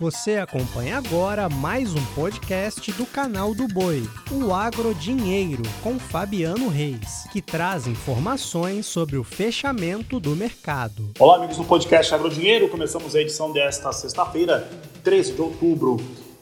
Você acompanha agora mais um podcast do canal do Boi, o Agro Dinheiro, com Fabiano Reis, que traz informações sobre o fechamento do mercado. Olá, amigos do podcast Agro Dinheiro. Começamos a edição desta sexta-feira, 13 de outubro.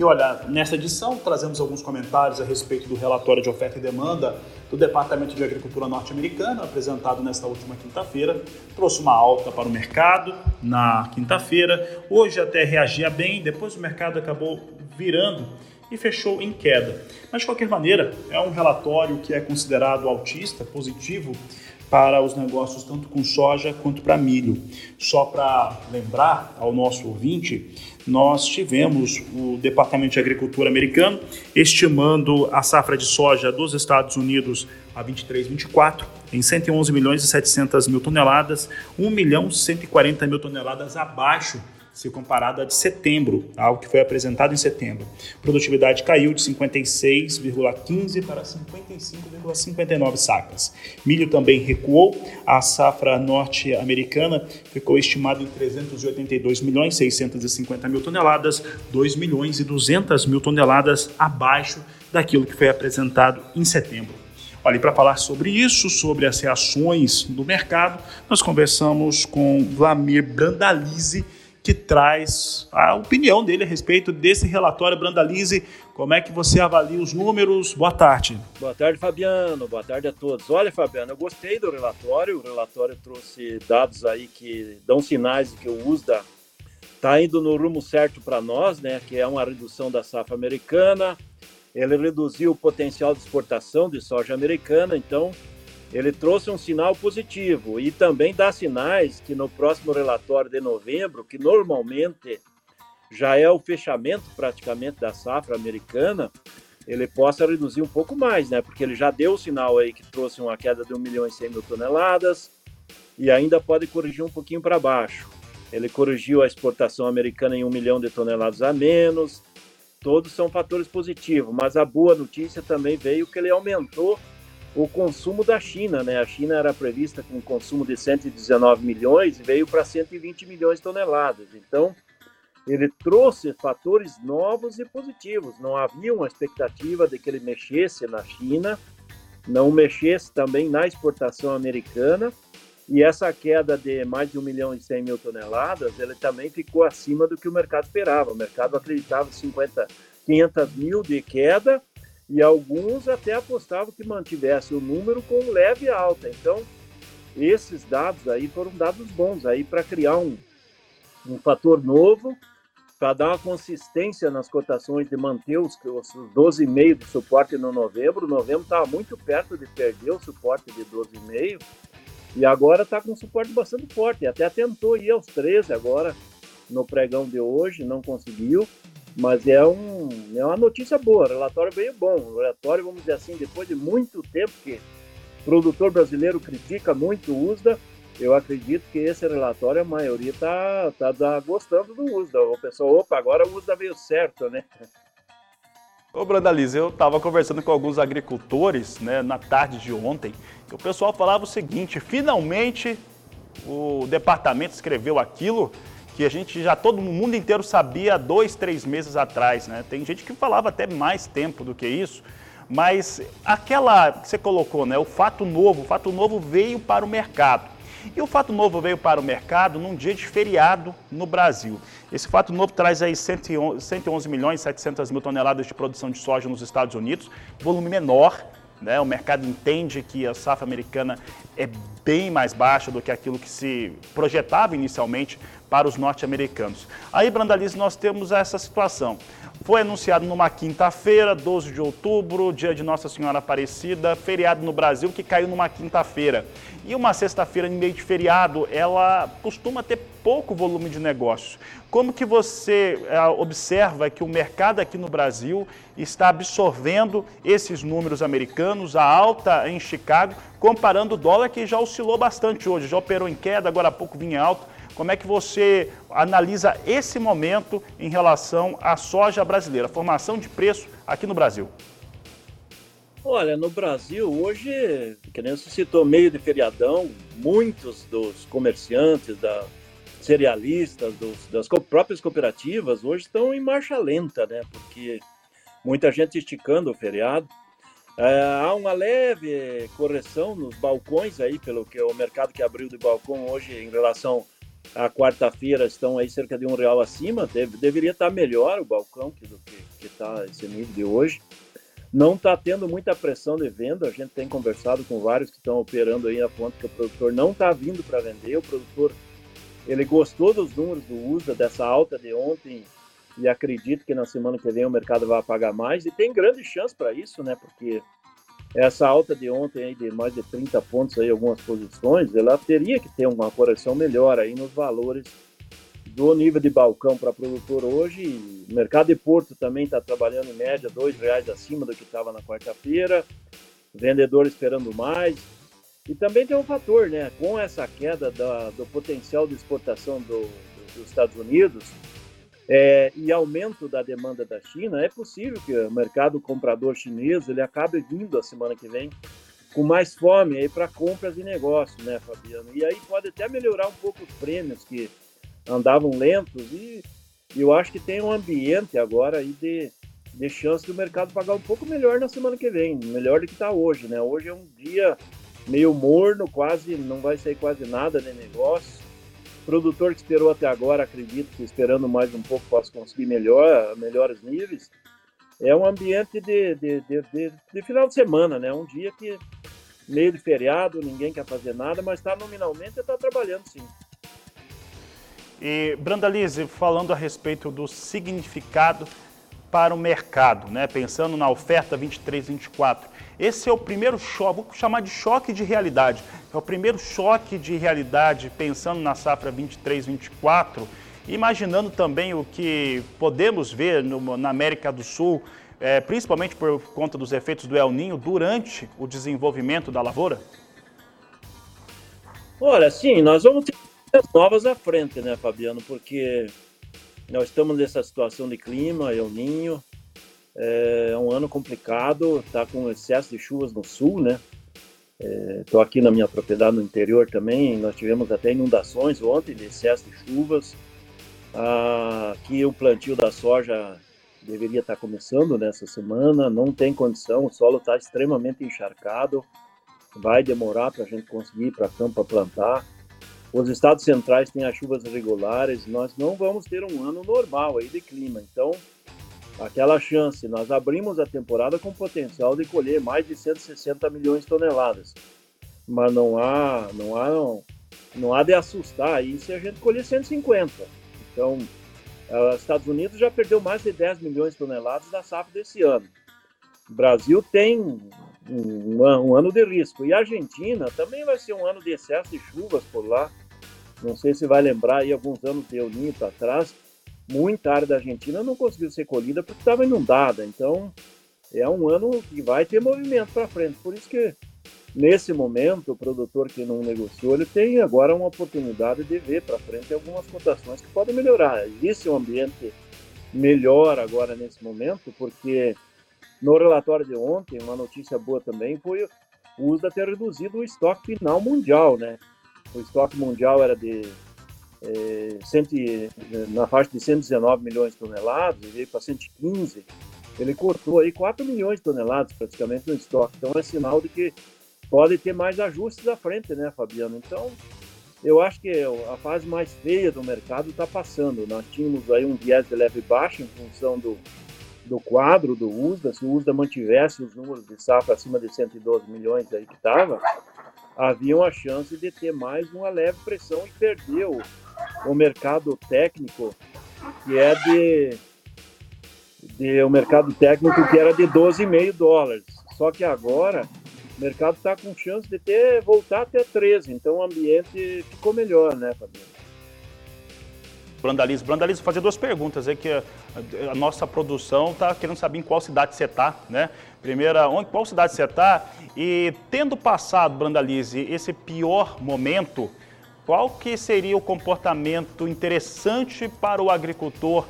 E olha, nessa edição trazemos alguns comentários a respeito do relatório de oferta e demanda do Departamento de Agricultura norte-americano, apresentado nesta última quinta-feira. Trouxe uma alta para o mercado na quinta-feira. Hoje até reagia bem, depois o mercado acabou virando e fechou em queda. Mas de qualquer maneira, é um relatório que é considerado altista, positivo para os negócios tanto com soja quanto para milho. Só para lembrar ao nosso ouvinte, nós tivemos o Departamento de Agricultura americano estimando a safra de soja dos Estados Unidos a 23, 24 em 111 milhões e 700 mil toneladas, 1 milhão 140 mil toneladas abaixo se comparado a de setembro, algo que foi apresentado em setembro. Produtividade caiu de 56,15 para 55,59 sacas. Milho também recuou, a safra norte-americana ficou estimada em 382 milhões 650 mil toneladas, 2 milhões e 200 mil toneladas abaixo daquilo que foi apresentado em setembro. Olha, para falar sobre isso, sobre as reações do mercado, nós conversamos com Vlamir Brandalize, que traz a opinião dele a respeito desse relatório Brandalize. Como é que você avalia os números? Boa tarde. Boa tarde, Fabiano. Boa tarde a todos. Olha, Fabiano, eu gostei do relatório. O relatório trouxe dados aí que dão sinais de que o USDA está indo no rumo certo para nós, né? Que é uma redução da safra americana. Ele reduziu o potencial de exportação de soja americana, então ele trouxe um sinal positivo e também dá sinais que no próximo relatório de novembro, que normalmente já é o fechamento praticamente da safra americana, ele possa reduzir um pouco mais, né? Porque ele já deu o sinal aí que trouxe uma queda de 1 milhão e 100 mil toneladas e ainda pode corrigir um pouquinho para baixo. Ele corrigiu a exportação americana em 1 milhão de toneladas a menos. Todos são fatores positivos, mas a boa notícia também veio que ele aumentou o consumo da China, né? A China era prevista com um consumo de 119 milhões e veio para 120 milhões de toneladas. Então, ele trouxe fatores novos e positivos. Não havia uma expectativa de que ele mexesse na China, não mexesse também na exportação americana. E essa queda de mais de 1 milhão e 100 mil toneladas, ele também ficou acima do que o mercado esperava. O mercado acreditava 50, 500 mil de queda e alguns até apostavam que mantivesse o número com leve alta. Então, esses dados aí foram dados bons aí para criar um, um fator novo, para dar uma consistência nas cotações de manter os, os 12,5 de suporte no novembro. O novembro estava muito perto de perder o suporte de 12,5 e agora está com um suporte bastante forte. Até tentou ir aos 13 agora no pregão de hoje, não conseguiu. Mas é, um, é uma notícia boa, relatório bem bom. relatório, vamos dizer assim, depois de muito tempo que o produtor brasileiro critica muito o USDA, eu acredito que esse relatório, a maioria está tá, tá gostando do USDA. O pessoal, opa, agora o USDA veio certo, né? Ô, Brandalize, eu estava conversando com alguns agricultores né, na tarde de ontem, e o pessoal falava o seguinte, finalmente o departamento escreveu aquilo que a gente já todo mundo inteiro sabia dois, três meses atrás, né? Tem gente que falava até mais tempo do que isso, mas aquela que você colocou, né? O fato novo, o fato novo veio para o mercado. E o fato novo veio para o mercado num dia de feriado no Brasil. Esse fato novo traz aí 111 milhões e 700 mil toneladas de produção de soja nos Estados Unidos, volume menor né? O mercado entende que a safra americana é bem mais baixa do que aquilo que se projetava inicialmente para os norte-americanos. Aí, Brandalize, nós temos essa situação. Foi anunciado numa quinta-feira, 12 de outubro, dia de Nossa Senhora Aparecida, feriado no Brasil que caiu numa quinta-feira. E uma sexta-feira em meio de feriado, ela costuma ter pouco volume de negócios. Como que você é, observa que o mercado aqui no Brasil está absorvendo esses números americanos, a alta em Chicago, comparando o dólar que já oscilou bastante hoje, já operou em queda, agora há pouco vinha alto. Como é que você analisa esse momento em relação à soja brasileira, formação de preço aqui no Brasil? Olha, no Brasil, hoje, que nem você citou, meio de feriadão, muitos dos comerciantes, da, cerealistas, dos, das próprias cooperativas, hoje estão em marcha lenta, né? Porque muita gente esticando o feriado. É, há uma leve correção nos balcões aí, pelo que o mercado que abriu de balcão hoje em relação à quarta-feira estão aí cerca de um real acima. Deve, deveria estar melhor o balcão que, do que está esse nível de hoje. Não está tendo muita pressão de venda. A gente tem conversado com vários que estão operando aí a ponto que o produtor não está vindo para vender. O produtor ele gostou dos números do USDA, dessa alta de ontem, e acredito que na semana que vem o mercado vai pagar mais. E tem grande chance para isso, né? Porque essa alta de ontem aí de mais de 30 pontos aí algumas posições, ela teria que ter uma correção melhor aí nos valores do nível de balcão para produtor hoje. O mercado de Porto também está trabalhando em média dois reais acima do que estava na quarta-feira. Vendedor esperando mais. E também tem um fator, né? Com essa queda da, do potencial de exportação do, do, dos Estados Unidos é, e aumento da demanda da China, é possível que o mercado comprador chinês ele acabe vindo a semana que vem com mais fome aí para compras e negócios, né, Fabiano? E aí pode até melhorar um pouco os prêmios que andavam lentos e, eu acho que tem um ambiente agora aí de, de chance do mercado pagar um pouco melhor na semana que vem, melhor do que está hoje, né? Hoje é um dia meio morno, quase não vai sair quase nada de negócio. O produtor que esperou até agora, acredito que esperando mais um pouco possa conseguir melhor, melhores níveis. É um ambiente de, de, de, de, de final de semana, né? Um dia que meio de feriado, ninguém quer fazer nada, mas está nominalmente está trabalhando sim. E Brandalize, falando a respeito do significado para o mercado, né? pensando na oferta 23-24, esse é o primeiro choque, vou chamar de choque de realidade, é o primeiro choque de realidade pensando na safra 23-24, imaginando também o que podemos ver no, na América do Sul, é, principalmente por conta dos efeitos do El Ninho durante o desenvolvimento da lavoura? Olha, sim, nós vamos ter novas à frente, né, Fabiano? Porque nós estamos nessa situação de clima, El Ninho, é um ano complicado, está com excesso de chuvas no sul, né? Estou é, aqui na minha propriedade no interior também, nós tivemos até inundações ontem de excesso de chuvas. Ah, aqui o plantio da soja deveria estar tá começando nessa semana, não tem condição, o solo está extremamente encharcado, vai demorar para a gente conseguir ir para campo para plantar. Os estados centrais têm as chuvas regulares, nós não vamos ter um ano normal aí de clima. Então, aquela chance, nós abrimos a temporada com potencial de colher mais de 160 milhões de toneladas. Mas não há, não há, não, não há de assustar aí se a gente colher 150. Então, os Estados Unidos já perdeu mais de 10 milhões de toneladas da safra desse ano. O Brasil tem um, um, ano de risco. E a Argentina também vai ser um ano de excesso de chuvas por lá. Não sei se vai lembrar aí alguns anos de El Ninho para trás, muita área da Argentina não conseguiu ser colhida porque estava inundada. Então, é um ano que vai ter movimento para frente. Por isso que, nesse momento, o produtor que não negociou, ele tem agora uma oportunidade de ver para frente algumas cotações que podem melhorar. Existe um ambiente melhor agora nesse momento, porque no relatório de ontem, uma notícia boa também foi o uso de ter reduzido o estoque final mundial, né? o estoque mundial era de é, cento, na faixa de 119 milhões de toneladas, ele veio para 115, ele cortou aí 4 milhões de toneladas praticamente no estoque. Então é sinal de que pode ter mais ajustes à frente, né, Fabiano? Então, eu acho que a fase mais feia do mercado está passando. Nós tínhamos aí um viés de leve baixo em função do, do quadro do USDA. Se o USDA mantivesse os números de safra acima de 112 milhões aí que estava, havia uma chance de ter mais uma leve pressão e perder o, mercado técnico, que é de, de o mercado técnico que era de 12,5 dólares. Só que agora o mercado está com chance de ter voltar até 13, então o ambiente ficou melhor, né, Fabiano? Brandalizo. Brandalizo, fazer duas perguntas aí que a, a nossa produção está querendo saber em qual cidade você está, né? Primeira, onde, qual cidade você está? E tendo passado, Brandalize, esse pior momento, qual que seria o comportamento interessante para o agricultor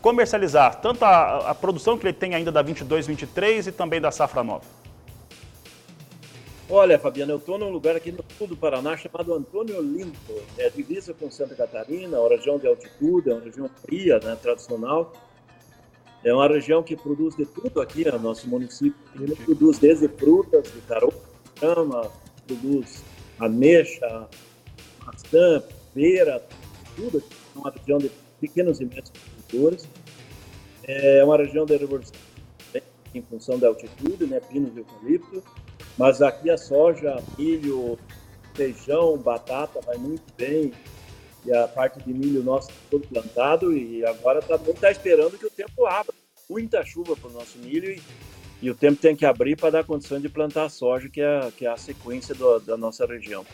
comercializar, tanto a, a produção que ele tem ainda da 22, 23 e também da safra nova? Olha, Fabiano, eu estou num lugar aqui no sul do Paraná chamado Antônio Olinto. É divisa com Santa Catarina, uma região de altitude, é uma região fria, né, tradicional. É uma região que produz de tudo aqui no nosso município. Ele produz desde frutas, de caroço, cama, produz ameixa, maçã, pera, tudo aqui. É uma região de pequenos e médios produtores. É uma região de revolução em função da altitude, né, pinos e eucalipto. Mas aqui a soja, milho, feijão, batata vai muito bem. E a parte de milho nosso está todo plantado e agora está esperando que o tempo abra. Muita chuva para o nosso milho e, e, o tempo tem que abrir para dar condição de plantar a soja, que é, que é a sequência do, da nossa região.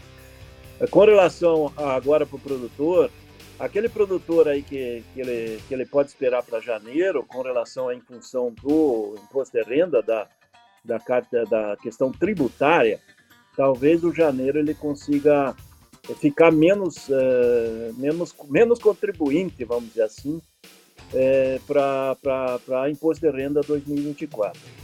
Com relação agora para o produtor, aquele produtor aí que, que, ele, que ele pode esperar para janeiro, com relação à função do imposto de renda, da, da, da questão tributária, talvez o janeiro ele consiga ficar menos, uh, menos, menos contribuinte, vamos dizer assim, é, para imposto de renda 2024.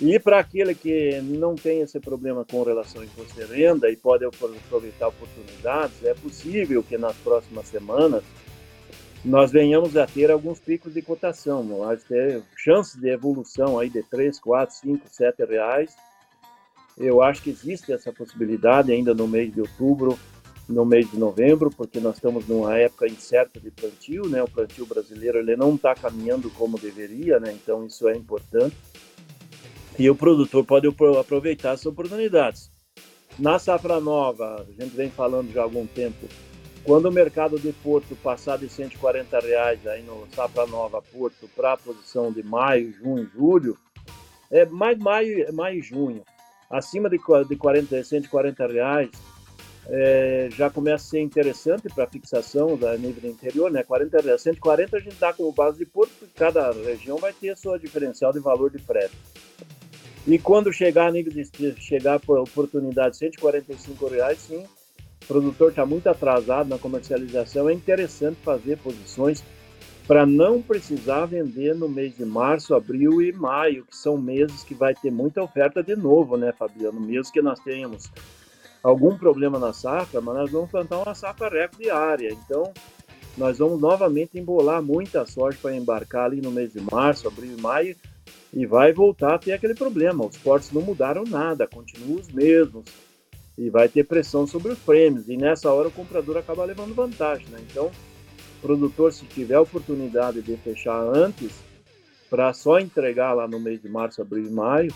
E para aquele que não tem esse problema com relação ao imposto de renda e pode aproveitar oportunidades, é possível que nas próximas semanas nós venhamos a ter alguns picos de cotação, nós ter chances de evolução aí de 3, 4, 5, 7 reais. Eu acho que existe essa possibilidade ainda no mês de outubro, no mês de novembro, porque nós estamos numa época incerta de plantio, né? O plantio brasileiro ele não está caminhando como deveria, né? Então isso é importante. E o produtor pode aproveitar essas oportunidades. Na safra nova, a gente vem falando já há algum tempo, quando o mercado de Porto passar de 140 reais aí no Safra Nova Porto para a posição de maio, junho, julho, é mais maio, e junho, acima de, de 40, 140 reais, é, já começa a ser interessante para fixação da nível interior, né? 40 reais, 140 a gente dá como base de Porto, porque cada região vai ter a sua diferencial de valor de frete. E quando chegar a nível de chegar por oportunidade 145 reais, sim, o produtor está muito atrasado na comercialização, é interessante fazer posições para não precisar vender no mês de março, abril e maio, que são meses que vai ter muita oferta de novo, né, Fabiano? Mesmo que nós tenhamos algum problema na safra, mas nós vamos plantar uma safra recorde diária. Então, nós vamos novamente embolar muita sorte para embarcar ali no mês de março, abril e maio, e vai voltar a ter aquele problema. Os portos não mudaram nada, continuam os mesmos e vai ter pressão sobre os prêmios. E nessa hora o comprador acaba levando vantagem. Né? Então, o produtor, se tiver oportunidade de fechar antes, para só entregar lá no mês de março, abril e maio,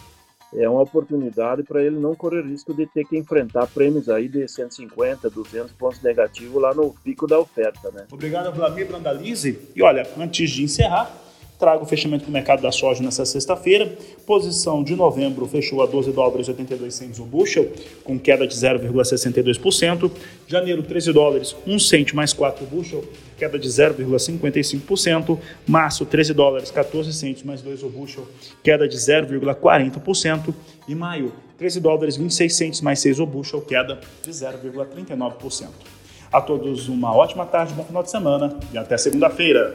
é uma oportunidade para ele não correr risco de ter que enfrentar prêmios aí de 150, 200 pontos negativos lá no pico da oferta, né? Obrigado, Vladimir Brandalize. E olha, antes de encerrar, trago o fechamento do mercado da soja nessa sexta-feira. Posição de novembro fechou a 12 dólares e 82 centes o bushel, com queda de 0,62%. Janeiro, 13 dólares, 1 cento mais 4 o bushel, queda de 0,55%. Março, 13 dólares, 14 centes mais 2 o bushel, queda de 0,40%. E maio, 13 dólares, 26 centes mais 6 o bushel, queda de 0,39%. A todos uma ótima tarde, bom final de semana e até segunda-feira.